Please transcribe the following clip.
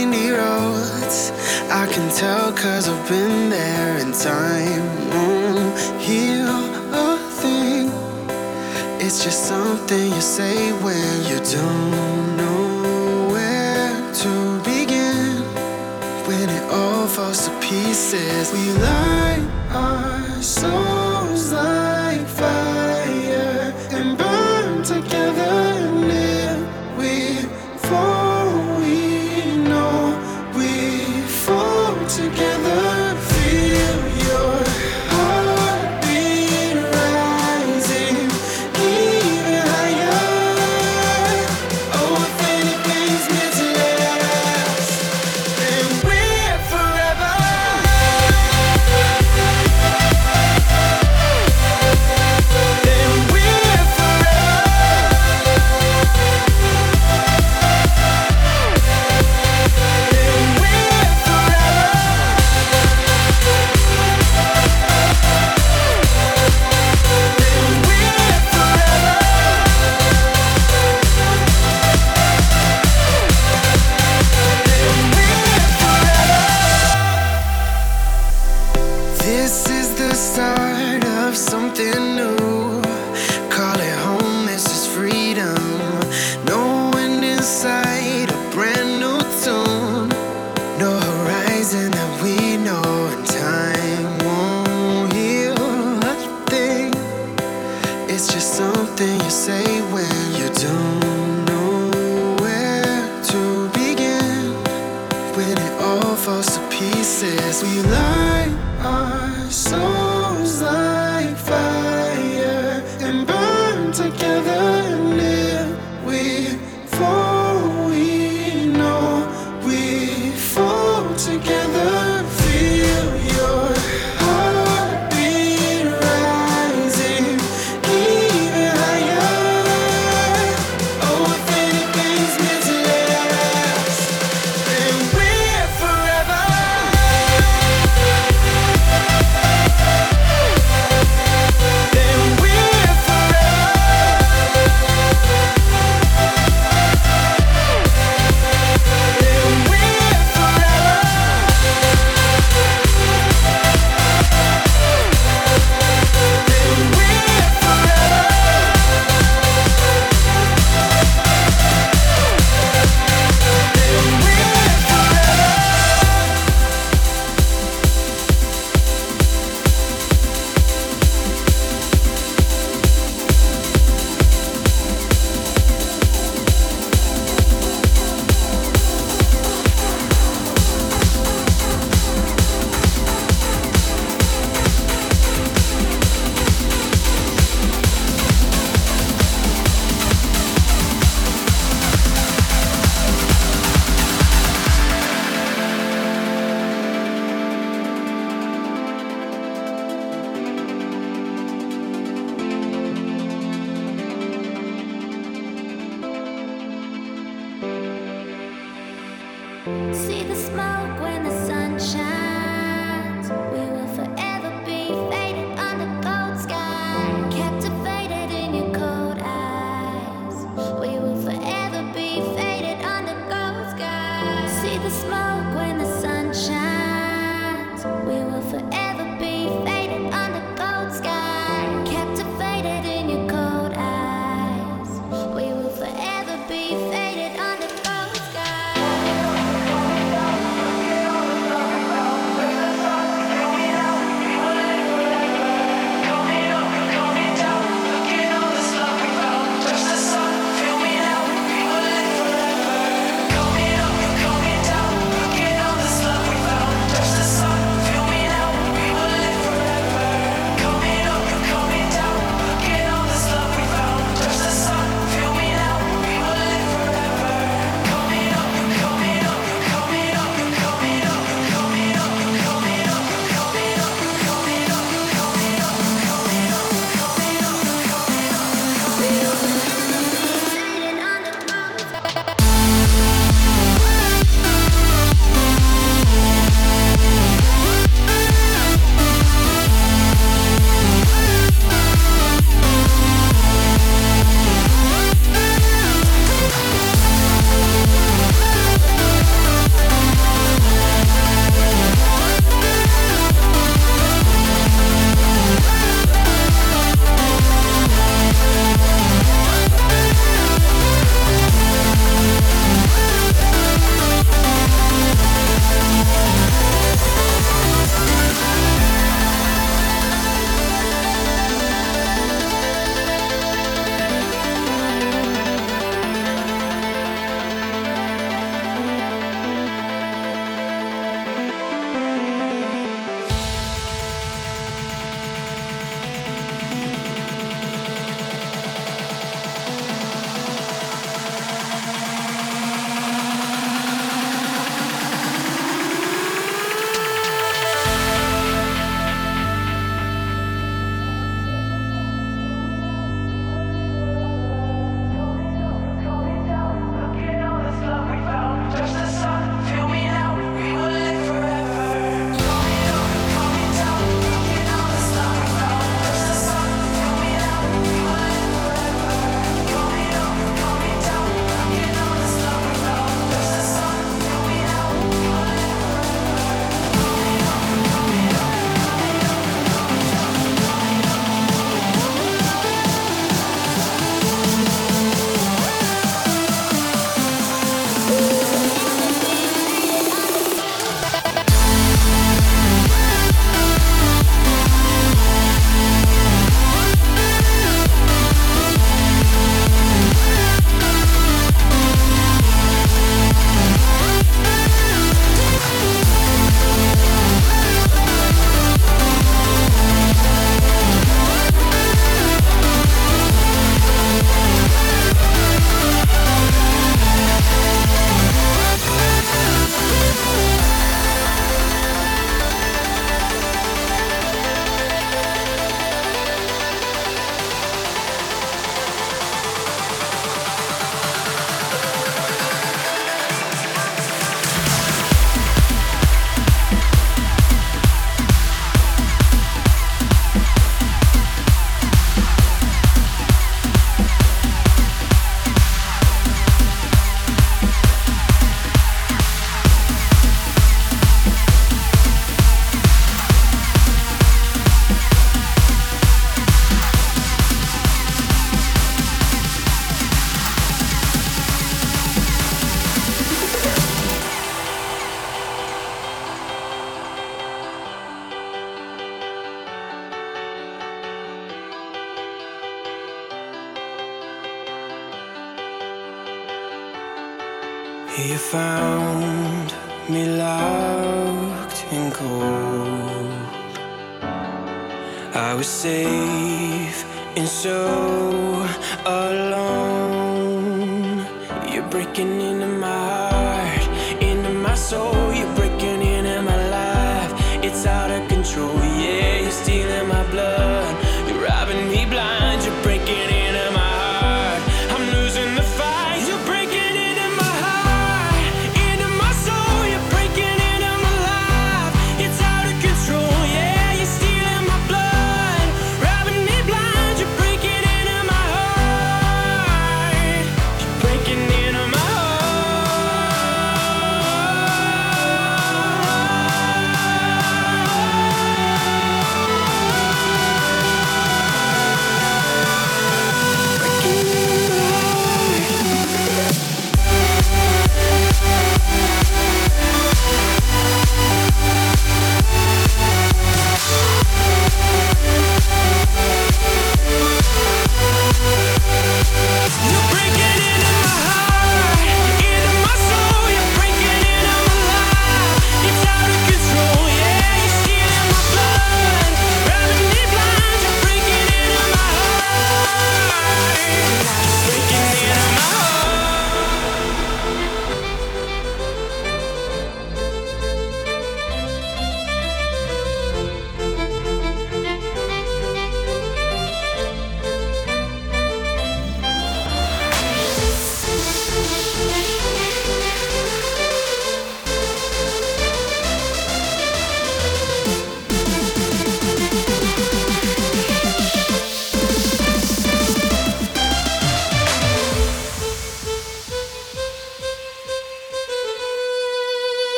windy roads. I can tell cause I've been there and time won't heal a thing. It's just something you say when you don't know where to begin. When it all falls to pieces, we lie our souls. together.